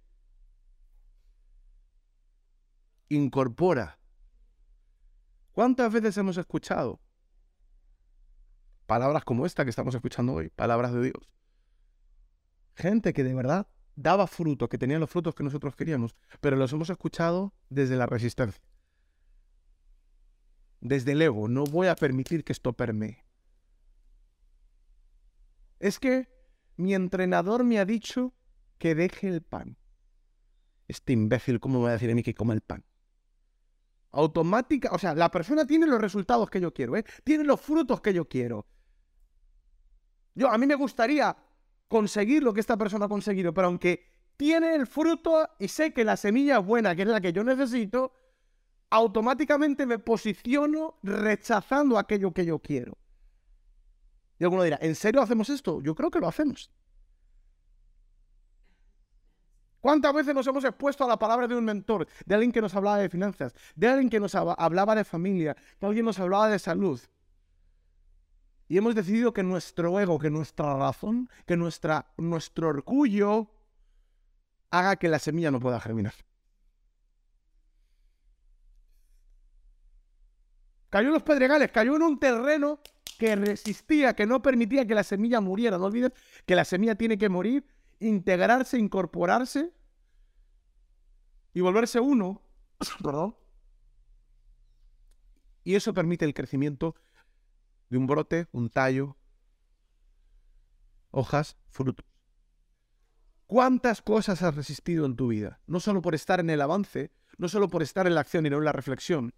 incorpora. ¿Cuántas veces hemos escuchado palabras como esta que estamos escuchando hoy, palabras de Dios. Gente que de verdad daba fruto, que tenía los frutos que nosotros queríamos, pero los hemos escuchado desde la resistencia. Desde el ego, no voy a permitir que esto permee. Es que mi entrenador me ha dicho que deje el pan. Este imbécil, ¿cómo me va a decir a mí que coma el pan? Automática, o sea, la persona tiene los resultados que yo quiero, ¿eh? Tiene los frutos que yo quiero. Yo, a mí me gustaría conseguir lo que esta persona ha conseguido, pero aunque tiene el fruto y sé que la semilla es buena, que es la que yo necesito, automáticamente me posiciono rechazando aquello que yo quiero. Y alguno dirá, ¿en serio hacemos esto? Yo creo que lo hacemos. ¿Cuántas veces nos hemos expuesto a la palabra de un mentor, de alguien que nos hablaba de finanzas, de alguien que nos hab- hablaba de familia, que alguien nos hablaba de salud? Y hemos decidido que nuestro ego, que nuestra razón, que nuestra, nuestro orgullo haga que la semilla no pueda germinar. Cayó en los pedregales, cayó en un terreno que resistía, que no permitía que la semilla muriera. No olvides que la semilla tiene que morir, integrarse, incorporarse y volverse uno. Perdón. Y eso permite el crecimiento de un brote, un tallo, hojas, frutos. ¿Cuántas cosas has resistido en tu vida? No solo por estar en el avance, no solo por estar en la acción y no en la reflexión,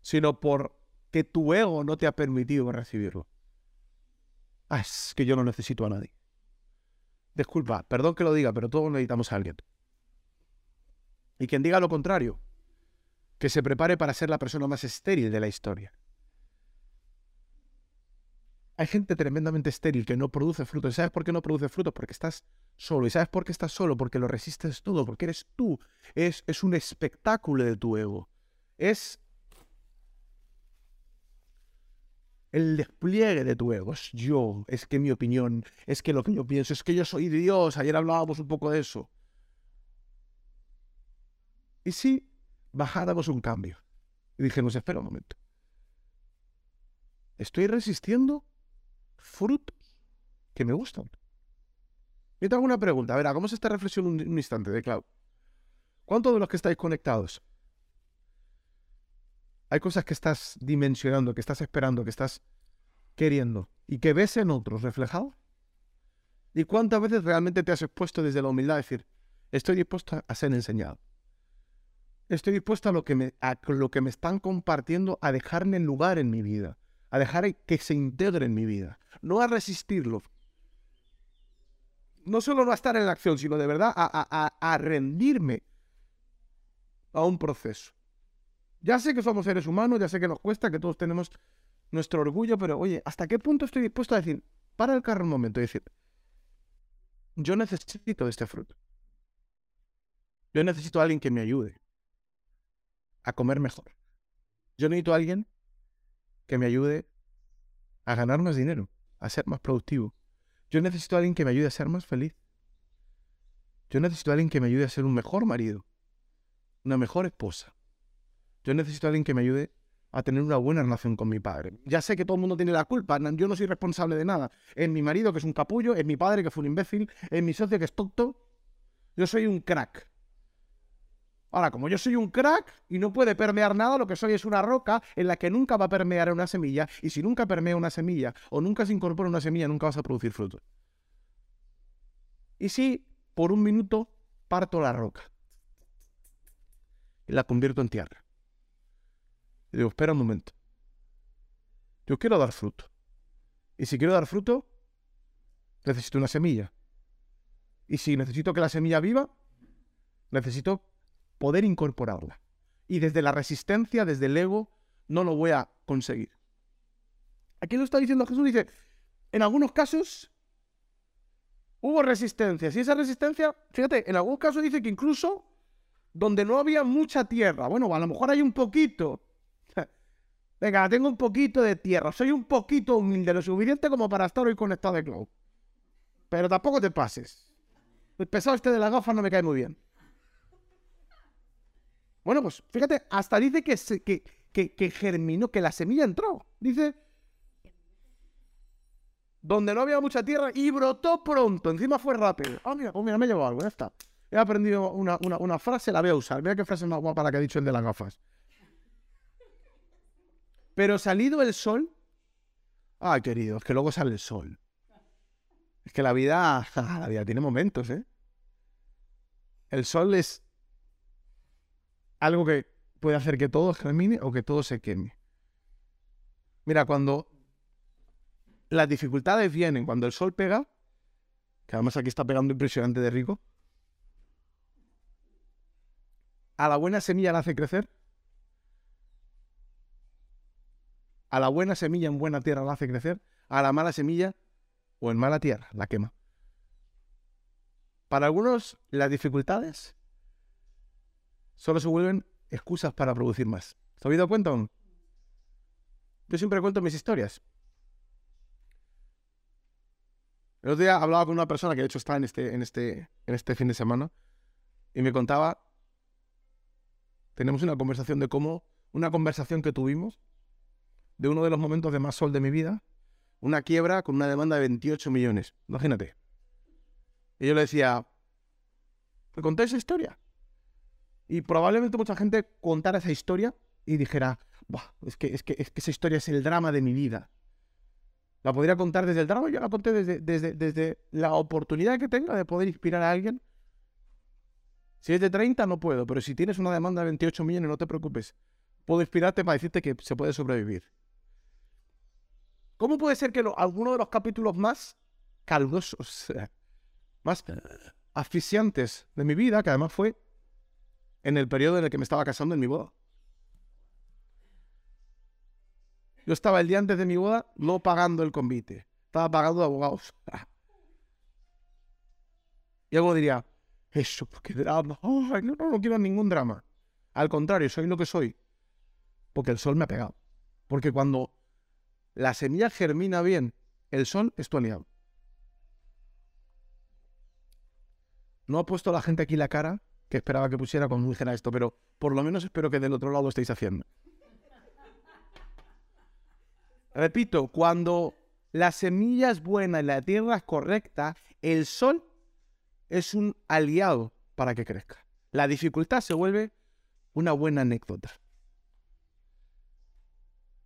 sino por que tu ego no te ha permitido recibirlo. Ah, es que yo no necesito a nadie. Disculpa, perdón que lo diga, pero todos necesitamos a alguien. Y quien diga lo contrario, que se prepare para ser la persona más estéril de la historia. Hay gente tremendamente estéril que no produce frutos. ¿Y sabes por qué no produce frutos? Porque estás solo. ¿Y sabes por qué estás solo? Porque lo resistes todo, porque eres tú. Es, es un espectáculo de tu ego. Es el despliegue de tu ego. Es yo, es que mi opinión, es que lo que yo pienso, es que yo soy Dios. Ayer hablábamos un poco de eso. Y si bajáramos un cambio y dijimos, espera un momento. Estoy resistiendo frutos que me gustan. Yo te hago una pregunta. A ver, hagamos esta reflexión un, un instante de Clau. ¿Cuántos de los que estáis conectados hay cosas que estás dimensionando, que estás esperando, que estás queriendo y que ves en otros reflejado? ¿Y cuántas veces realmente te has expuesto desde la humildad a decir, estoy dispuesto a ser enseñado? Estoy dispuesto a lo que me, están compartiendo, a dejarme en lugar en mi vida, a dejar que se integre en mi vida, no a resistirlo. No solo no a estar en la acción, sino de verdad a rendirme a un proceso. Ya sé que somos seres humanos, ya sé que nos cuesta, que todos tenemos nuestro orgullo, pero oye, ¿hasta qué punto estoy dispuesto a decir, para el carro un momento y decir, yo necesito este fruto? Yo necesito a alguien que me ayude a comer mejor. Yo necesito a alguien que me ayude a ganar más dinero, a ser más productivo. Yo necesito a alguien que me ayude a ser más feliz. Yo necesito a alguien que me ayude a ser un mejor marido, una mejor esposa, yo necesito a alguien que me ayude a tener una buena relación con mi padre. Ya sé que todo el mundo tiene la culpa, yo no soy responsable de nada. Es mi marido que es un capullo, es mi padre que fue un imbécil, es mi socio que es tonto. Yo soy un crack. Ahora, como yo soy un crack y no puede permear nada, lo que soy es una roca en la que nunca va a permear una semilla, y si nunca permea una semilla o nunca se incorpora una semilla, nunca vas a producir fruto. Y si por un minuto parto la roca y la convierto en tierra. Y digo, espera un momento. Yo quiero dar fruto. Y si quiero dar fruto, necesito una semilla. Y si necesito que la semilla viva, necesito poder incorporarla. Y desde la resistencia, desde el ego, no lo voy a conseguir. Aquí lo está diciendo Jesús, dice, en algunos casos hubo resistencia. Y esa resistencia, fíjate, en algún caso dice que incluso donde no había mucha tierra, bueno, a lo mejor hay un poquito, Venga, tengo un poquito de tierra. Soy un poquito humilde, lo suficiente como para estar hoy conectado de cloud. Pero tampoco te pases. El pesado este de la gafa no me cae muy bien. Bueno, pues fíjate, hasta dice que, que, que, germinó, que la semilla entró. Dice, donde no había mucha tierra y brotó pronto. Encima fue rápido. Ah, mira, oh, mira, me he llevado algo, ya está. He aprendido una, una, una, frase, la voy a usar. Mira qué frase más guapa la que ha dicho el de las gafas. Pero salido el sol. Ay, querido, es que luego sale el sol. Es que la vida, la vida tiene momentos, ¿eh? El sol es algo que puede hacer que todo germine o que todo se queme. Mira, cuando las dificultades vienen, cuando el sol pega, que además aquí está pegando impresionante de rico, a la buena semilla la hace crecer A la buena semilla en buena tierra la hace crecer, a la mala semilla o en mala tierra la quema. Para algunos, las dificultades solo se vuelven excusas para producir más. ¿Te has dado cuenta? Yo siempre cuento mis historias. El otro día hablaba con una persona que de hecho está en este, en este, en este fin de semana y me contaba, tenemos una conversación de cómo, una conversación que tuvimos de uno de los momentos de más sol de mi vida, una quiebra con una demanda de 28 millones. Imagínate. Y yo le decía, ¿me conté esa historia? Y probablemente mucha gente contara esa historia y dijera, es, que, es, que, es que esa historia es el drama de mi vida. La podría contar desde el drama, yo la conté desde, desde, desde la oportunidad que tenga de poder inspirar a alguien. Si es de 30 no puedo, pero si tienes una demanda de 28 millones no te preocupes. Puedo inspirarte para decirte que se puede sobrevivir. ¿Cómo puede ser que alguno de los capítulos más calurosos, más asfixiantes de mi vida, que además fue en el periodo en el que me estaba casando en mi boda? Yo estaba el día antes de mi boda no pagando el convite, estaba pagando abogados. y algo diría, eso, qué drama. No, no quiero ningún drama. Al contrario, soy lo que soy. Porque el sol me ha pegado. Porque cuando la semilla germina bien, el sol es tu aliado. No ha puesto la gente aquí la cara que esperaba que pusiera cuando dijera esto, pero por lo menos espero que del otro lado lo estéis haciendo. Repito, cuando la semilla es buena y la tierra es correcta, el sol es un aliado para que crezca. La dificultad se vuelve una buena anécdota.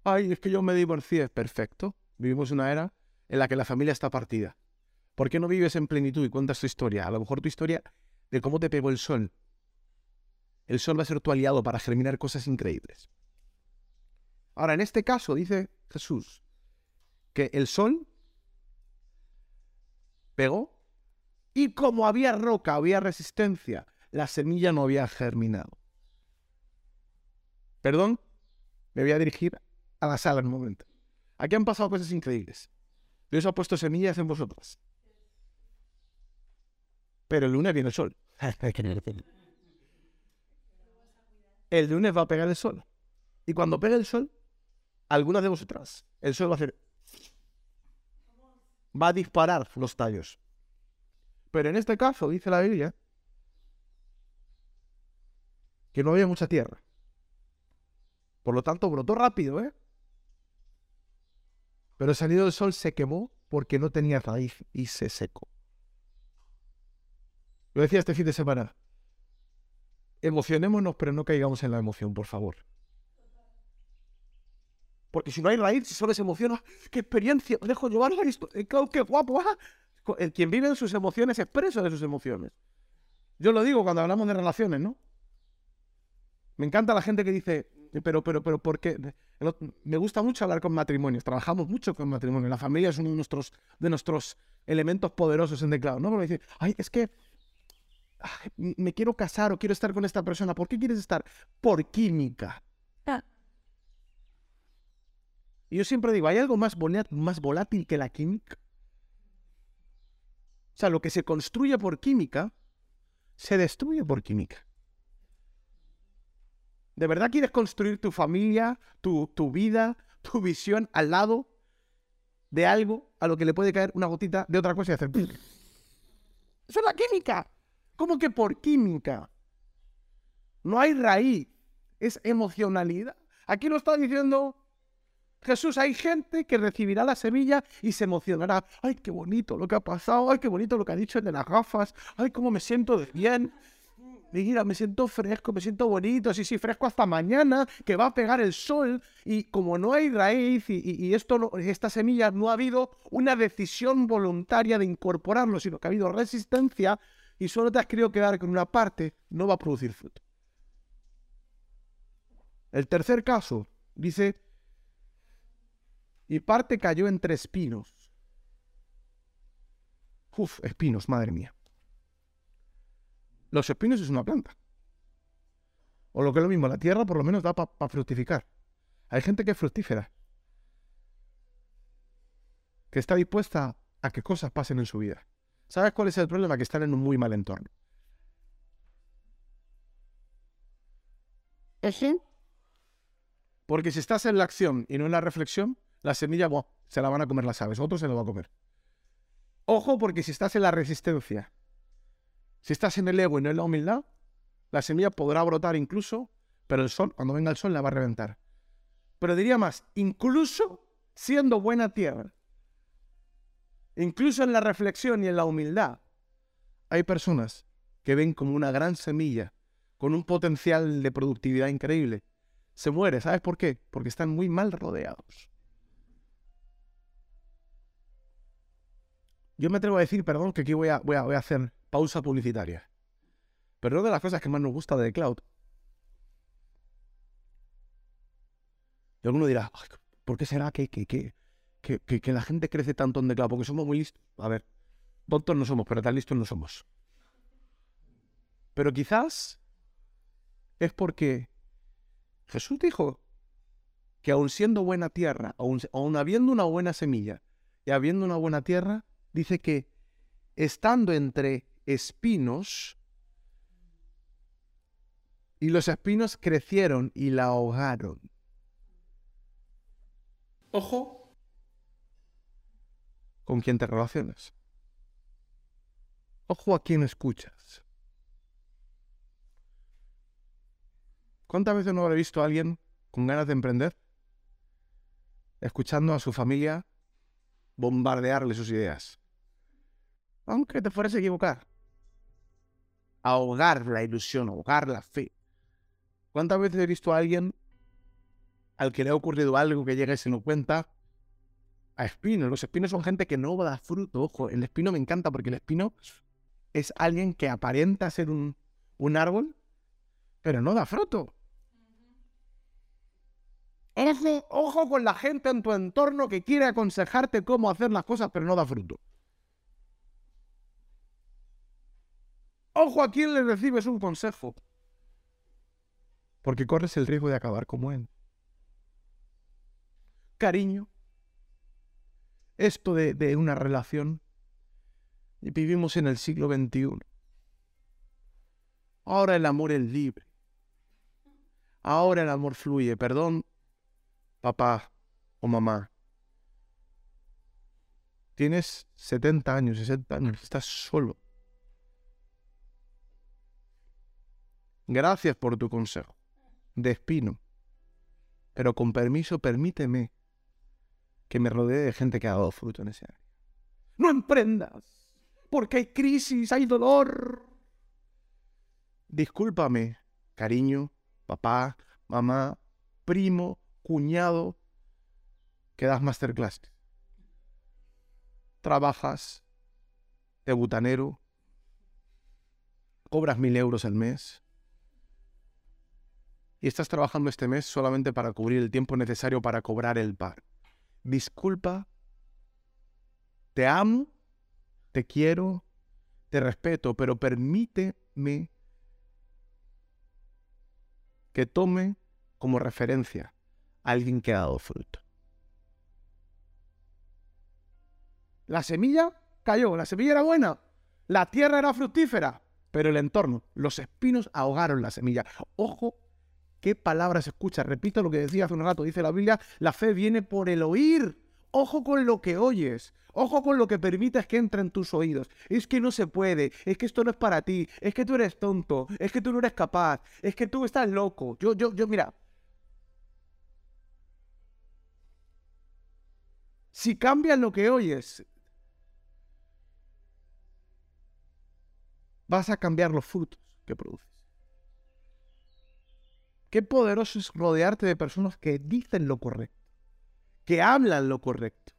Ay, es que yo me divorcié. Perfecto. Vivimos una era en la que la familia está partida. ¿Por qué no vives en plenitud y cuentas tu historia? A lo mejor tu historia de cómo te pegó el sol. El sol va a ser tu aliado para germinar cosas increíbles. Ahora, en este caso, dice Jesús, que el sol pegó y como había roca, había resistencia, la semilla no había germinado. Perdón, me voy a dirigir a la sala en un momento. Aquí han pasado cosas increíbles. Dios ha puesto semillas en vosotras. Pero el lunes viene el sol. El lunes va a pegar el sol. Y cuando pegue el sol, algunas de vosotras, el sol va a hacer... Va a disparar los tallos. Pero en este caso, dice la Biblia, que no había mucha tierra. Por lo tanto, brotó rápido, ¿eh? Pero el salido del sol se quemó porque no tenía raíz y se secó. Lo decía este fin de semana. Emocionémonos, pero no caigamos en la emoción, por favor. Porque si no hay raíz, si solo se emociona, qué experiencia, dejo llevar esto, eh, qué guapo. Ah. El quien vive en sus emociones es preso de sus emociones. Yo lo digo cuando hablamos de relaciones, ¿no? Me encanta la gente que dice, pero, pero, pero, ¿por qué? Me gusta mucho hablar con matrimonios, trabajamos mucho con matrimonios. La familia es uno de nuestros, de nuestros elementos poderosos en declaro, ¿no? Porque dice, ay, es que me quiero casar o quiero estar con esta persona. ¿Por qué quieres estar? Por química. Ah. Y yo siempre digo, ¿hay algo más, más volátil que la química? O sea, lo que se construye por química, se destruye por química. ¿De verdad quieres construir tu familia, tu, tu vida, tu visión al lado de algo a lo que le puede caer una gotita de otra cosa y hacer... Eso es la química. ¿Cómo que por química? No hay raíz, es emocionalidad. Aquí lo está diciendo Jesús, hay gente que recibirá la semilla y se emocionará. Ay, qué bonito lo que ha pasado, ay, qué bonito lo que ha dicho el de las gafas, ay, cómo me siento de bien. Mira, me siento fresco, me siento bonito, sí, sí, fresco hasta mañana, que va a pegar el sol. Y como no hay raíz y, esto esta semilla no ha habido una decisión voluntaria de incorporarlo, sino que ha habido resistencia, y solo te has querido quedar con una parte, no va a producir fruto. El tercer caso dice, y parte cayó entre espinos. Uf, espinos, madre mía. Los espinos es una planta. O lo que es lo mismo, la tierra por lo menos da para fructificar. Hay gente que es fructífera. Que está dispuesta a que cosas pasen en su vida. ¿Sabes cuál es el problema? Que están en un muy mal entorno. ¿Ese? Porque si estás en la acción y no en la reflexión, la semilla se la van a comer las aves, otro se lo va a comer. Ojo, porque si estás en la resistencia, si estás en el ego y no en la humildad, la semilla podrá brotar incluso, pero el sol, cuando venga el sol, la va a reventar. Pero diría más, incluso siendo buena tierra, Incluso en la reflexión y en la humildad, hay personas que ven como una gran semilla con un potencial de productividad increíble. Se muere, ¿sabes por qué? Porque están muy mal rodeados. Yo me atrevo a decir, perdón, que aquí voy a, voy a, voy a hacer pausa publicitaria. Pero una de las cosas que más nos gusta de Cloud. Y alguno dirá, ¿por qué será que, que, que, que, la gente crece tanto en declaro, porque somos muy listos. A ver, tontos no somos, pero tan listos no somos. Pero quizás es porque Jesús dijo que aun siendo buena tierra, aun, aun habiendo una buena semilla y habiendo una buena tierra, dice que estando entre espinos, y los espinos crecieron y la ahogaron. Ojo con quién te relacionas. Ojo a quién escuchas. ¿Cuántas veces no habré visto a alguien con ganas de emprender? Escuchando a su familia bombardearle sus ideas. Aunque te fueras a equivocar. Ahogar la ilusión, ahogar la fe. ¿Cuántas veces he visto a alguien al que le ha ocurrido algo que llega y se lo cuenta a espinos? Los espinos son gente que no da fruto. Ojo, el espino me encanta porque el espino es alguien que aparenta ser un, un árbol, pero no da fruto. Ojo, ojo con la gente en tu entorno que quiere aconsejarte cómo hacer las cosas, pero no da fruto. Ojo a quien le recibes un consejo. Porque corres el riesgo de acabar como él. Cariño. Esto de, de una relación. Y vivimos en el siglo XXI. Ahora el amor es libre. Ahora el amor fluye. Perdón papá o mamá, tienes 70 años, 60 años, estás solo. Gracias por tu consejo. De espino. Pero con permiso, permíteme que me rodee de gente que ha dado fruto en ese área. No emprendas, porque hay crisis, hay dolor. Discúlpame, cariño, papá, mamá, primo, cuñado que das masterclass. Trabajas de butanero, cobras mil euros al mes y estás trabajando este mes solamente para cubrir el tiempo necesario para cobrar el par. Disculpa, te amo, te quiero, te respeto, pero permíteme que tome como referencia alguien que ha dado fruto. La semilla cayó, la semilla era buena, la tierra era fructífera, pero el entorno, los espinos ahogaron la semilla. Ojo, qué palabras escucha. Repito lo que decía hace un rato, dice la Biblia, la fe viene por el oír. Ojo con lo que oyes. Ojo con lo que permitas que entre en tus oídos. Es que no se puede. Es que esto no es para ti. Es que tú eres tonto. Es que tú no eres capaz. Es que tú estás loco. Yo, yo, yo, mira, si cambias lo que oyes, vas a cambiar los frutos que produces. Qué poderoso es rodearte de personas que dicen lo correcto, que hablan lo correcto,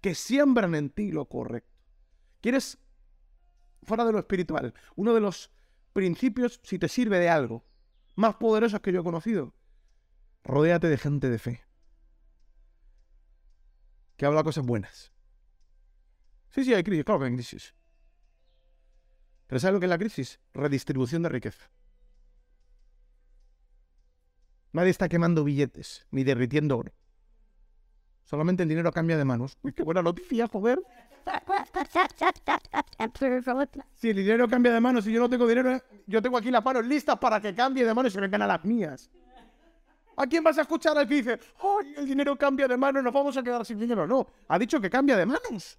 que siembran en ti lo correcto. ¿Quieres, fuera de lo espiritual, uno de los principios, si te sirve de algo, más poderosos que yo he conocido? Rodéate de gente de fe que habla cosas buenas. Sí, sí, hay crisis, claro que hay crisis. Pero ¿sabes lo que es la crisis? Redistribución de riqueza. Nadie está quemando billetes ni derritiendo oro. Solamente el dinero cambia de manos. Uy, qué buena noticia, joder. Si el dinero cambia de manos y yo no tengo dinero, yo tengo aquí las manos listas para que cambie de manos y se vengan a las mías. ¿A quién vas a escuchar al que dice, ¡ay, el dinero cambia de manos, nos vamos a quedar sin dinero! No, ha dicho que cambia de manos.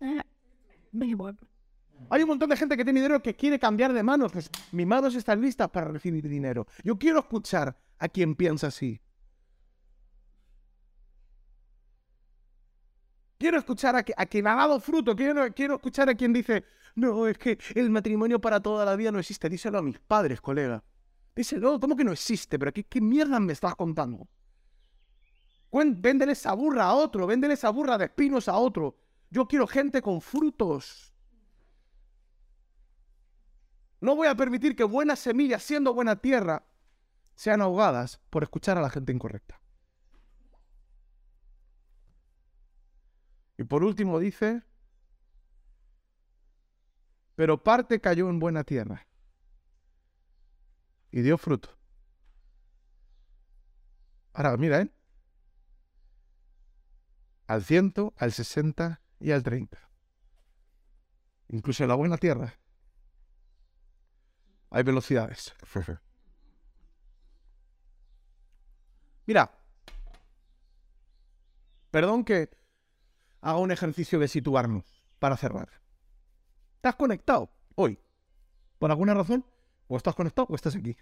Hay un montón de gente que tiene dinero que quiere cambiar de manos. Pues mis manos están listas para recibir dinero. Yo quiero escuchar a quien piensa así. Quiero escuchar a, quien ha dado fruto. Quiero, quiero escuchar a quien dice, no, es que el matrimonio para toda la vida no existe. Díselo a mis padres, colega. Dice, no, ¿cómo que no existe? ¿Pero qué, qué mierda me estás contando? Véndele esa burra a otro, véndele esa burra de espinos a otro. Yo quiero gente con frutos. No voy a permitir que buenas semillas, siendo buena tierra, sean ahogadas por escuchar a la gente incorrecta. Y por último dice, pero parte cayó en buena tierra y dio fruto. Ahora, mira, ¿eh? al 100, al 60 y al 30. Incluso en la buena tierra hay velocidades. Mira, perdón que haga un ejercicio de situarnos para cerrar. ¿Estás conectado hoy? ¿Por alguna razón? O estás conectado o estás aquí.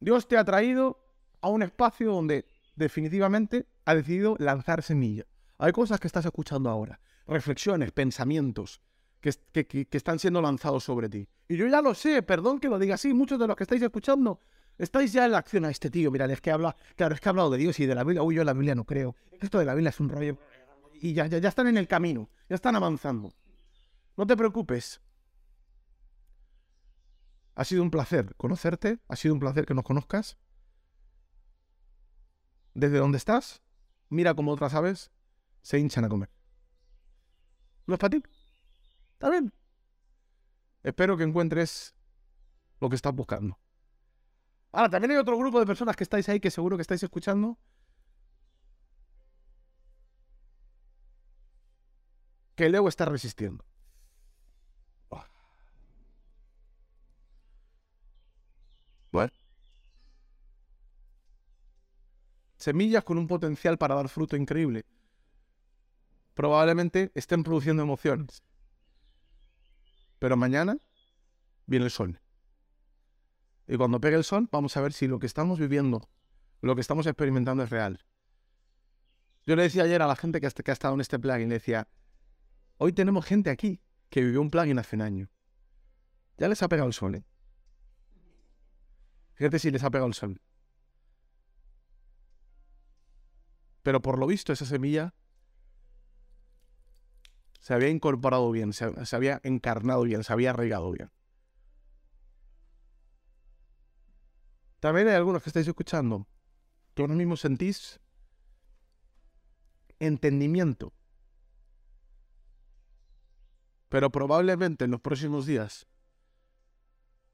Dios te ha traído a un espacio donde definitivamente ha decidido lanzar semilla. Hay cosas que estás escuchando ahora, reflexiones, pensamientos que, que, están siendo lanzados sobre ti. Y yo ya lo sé, perdón que lo diga así, muchos de los que estáis escuchando estáis ya en la acción a este tío. Mira, es que habla, claro, es que ha hablado de Dios y de la Biblia. Uy, yo en la Biblia no creo. Esto de la Biblia es un rollo. Y ya, ya, ya están en el camino, ya están avanzando. No te preocupes. Ha sido un placer conocerte, ha sido un placer que nos conozcas. Desde donde estás, mira cómo otras aves se hinchan a comer. ¿No es para ti? Está bien. Espero que encuentres lo que estás buscando. Ahora, también hay otro grupo de personas que estáis ahí que seguro que estáis escuchando. Que el ego está resistiendo. Bueno. Semillas con un potencial para dar fruto increíble. Probablemente estén produciendo emociones. Pero mañana viene el sol. Y cuando pegue el sol, vamos a ver si lo que estamos viviendo, lo que estamos experimentando es real. Yo le decía ayer a la gente que, ha estado en este plugin, le decía, hoy tenemos gente aquí que vivió un plugin hace un año. Ya les ha pegado el sol, ¿eh? Fíjate si les ha pegado el sol. Pero por lo visto esa semilla se había incorporado bien, se, había encarnado bien, se había arraigado bien. También hay algunos que estáis escuchando que ahora mismo sentís entendimiento. Pero probablemente en los próximos días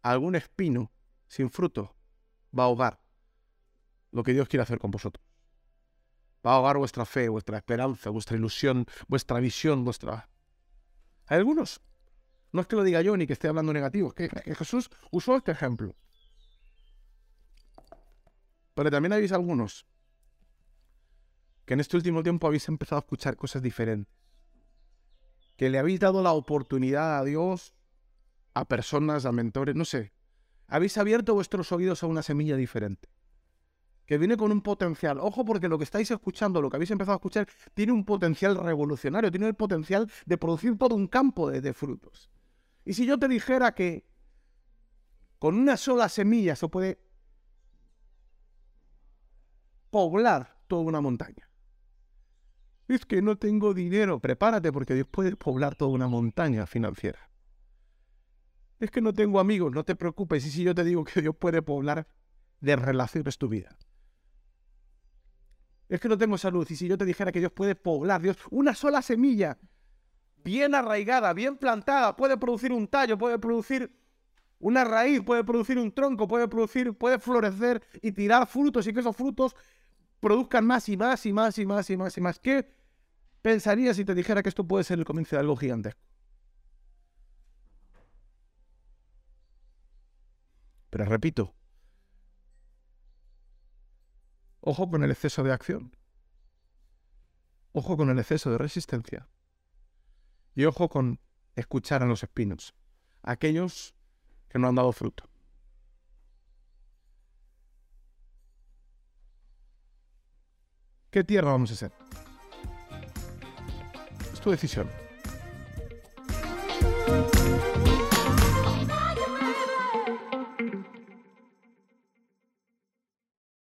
algún espino sin fruto va a ahogar lo que Dios quiere hacer con vosotros. Va a ahogar vuestra fe, vuestra esperanza, vuestra ilusión, vuestra visión, vuestra... Hay algunos. No es que lo diga yo ni que esté hablando negativo, es que Jesús usó este ejemplo. Pero también habéis algunos que en este último tiempo habéis empezado a escuchar cosas diferentes. Que le habéis dado la oportunidad a Dios, a personas, a mentores, no sé, habéis abierto vuestros oídos a una semilla diferente, que viene con un potencial. Ojo porque lo que estáis escuchando, lo que habéis empezado a escuchar, tiene un potencial revolucionario, tiene el potencial de producir todo un campo de, frutos. Y si yo te dijera que con una sola semilla se puede poblar toda una montaña. Es que no tengo dinero, prepárate porque Dios puede poblar toda una montaña financiera. Es que no tengo amigos, no te preocupes. Y si yo te digo que Dios puede poblar de relaciones tu vida. Es que no tengo salud. Y si yo te dijera que Dios puede poblar, Dios, una sola semilla, bien arraigada, bien plantada, puede producir un tallo, puede producir una raíz, puede producir un tronco, puede producir, puede florecer y tirar frutos y que esos frutos produzcan más y más y más y más y más y más. ¿Qué pensarías si te dijera que esto puede ser el comienzo de algo gigantesco? Pero repito, ojo con el exceso de acción. Ojo con el exceso de resistencia. Y ojo con escuchar a los espinos, aquellos que no han dado fruto. ¿Qué tierra vamos a ser? Es tu decisión.